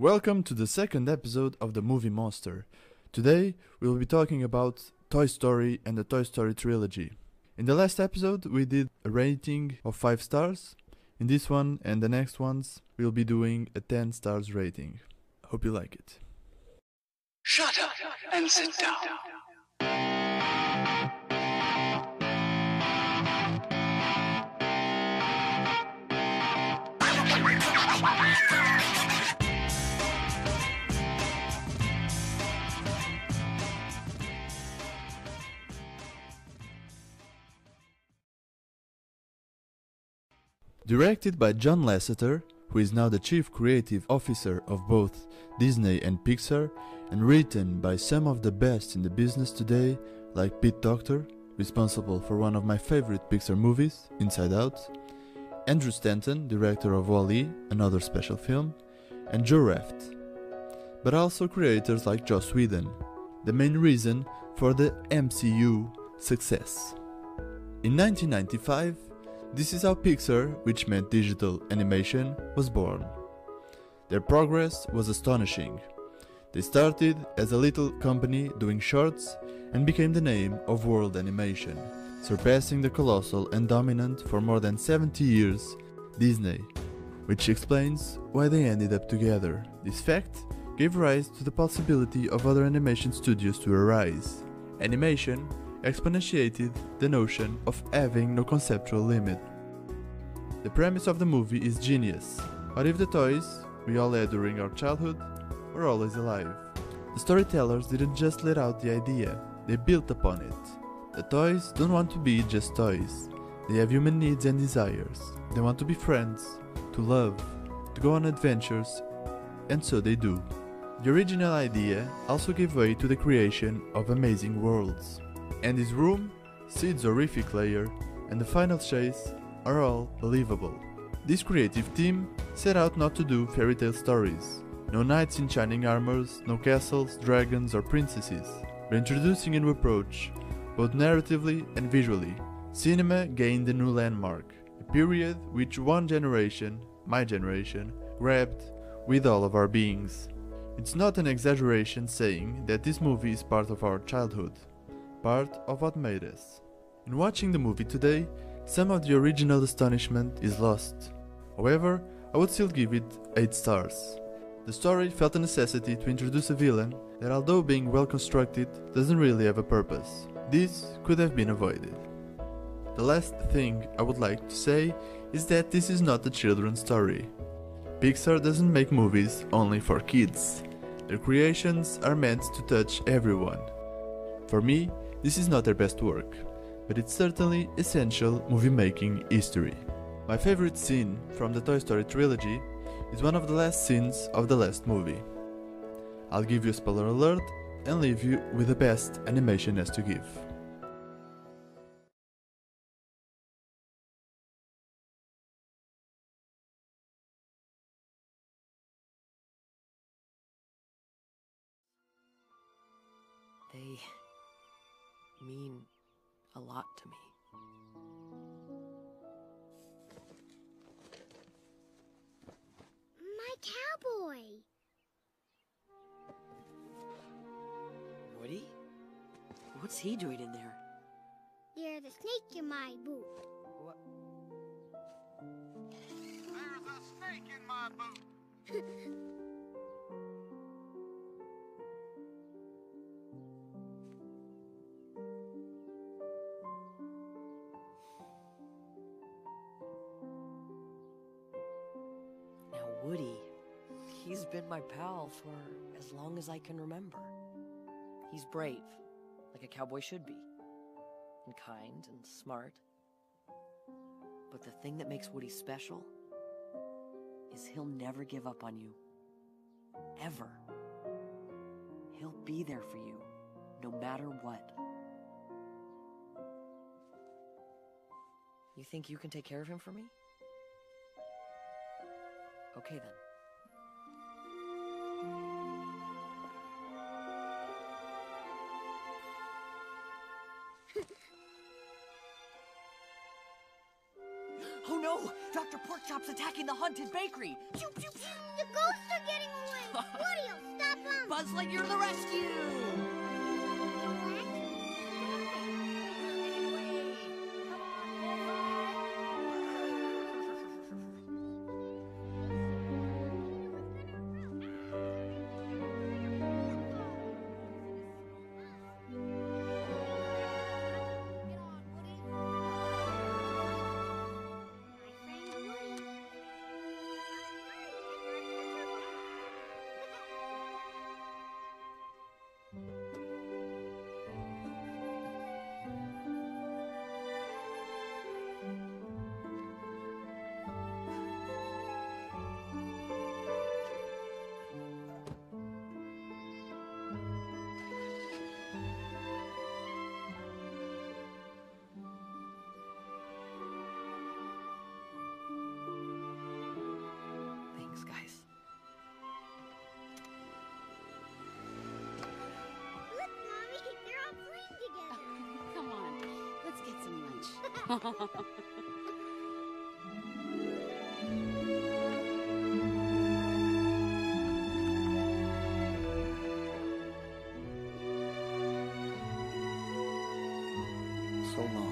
Welcome to the second episode of the Movie Monster. Today we will be talking about Toy Story and the Toy Story trilogy. In the last episode we did a rating of 5 stars. In this one and the next ones we'll be doing a 10 stars rating. Hope you like it. Shut up and sit down. Directed by John Lasseter, who is now the chief creative officer of both Disney and Pixar, and written by some of the best in the business today, like Pete Docter, responsible for one of my favorite Pixar movies, Inside Out, Andrew Stanton, director of Wall-E, another special film, and Joe Ranft. But also creators like Joss Whedon, the main reason for the MCU success. In 1995, this is how Pixar, which meant digital animation, was born. Their progress was astonishing. They started as a little company doing shorts and became the name of world animation, surpassing the colossal and dominant for more than 70 years Disney, which explains why they ended up together. This fact gave rise to the possibility of other animation studios to arise. Animation exponentiated the notion of having no conceptual limit. The premise of the movie is genius. What if the toys we all had during our childhood were always alive? The storytellers didn't just let out the idea, they built upon it. The toys don't want to be just toys. They have human needs and desires. They want to be friends, to love, to go on adventures, and so they do. The original idea also gave way to the creation of amazing worlds. Andy's room, Sid's horrific lair, and the final chase are all believable. This creative team set out not to do fairy tale stories. No knights in shining armors, no castles, dragons, or princesses, but introducing a new approach, both narratively and visually. Cinema gained a new landmark, a period which one generation, my generation, grabbed with all of our beings. It's not an exaggeration saying that this movie is part of our childhood, part of what made us. In watching the movie today, some of the original astonishment is lost. However, I would still give it 8 stars. The story felt a necessity to introduce a villain that, although being well constructed, doesn't really have a purpose. This could have been avoided. The last thing I would like to say is that this is not a children's story. Pixar doesn't make movies only for kids. Their creations are meant to touch everyone. For me, this is not their best work, but it's certainly essential movie making history. My favorite scene from the Toy Story trilogy is one of the last scenes of the last movie. I'll give you a spoiler alert and leave you with the best animation has to give. Mean a lot to me. My cowboy. Woody? What's he doing in there? There's a snake in my boot. What? There's a snake in my boot. Woody, he's been my pal for as long as I can remember. He's brave, like a cowboy should be, and kind and smart. But the thing that makes Woody special is he'll never give up on you. Ever. He'll be there for you, no matter what. You think you can take care of him for me? Okay then. oh no! Dr. Porkchop's attacking the haunted bakery! Pew, pew, pew. The ghosts are getting away. Woody, stop them! Buzz Lightyear to the rescue! So long,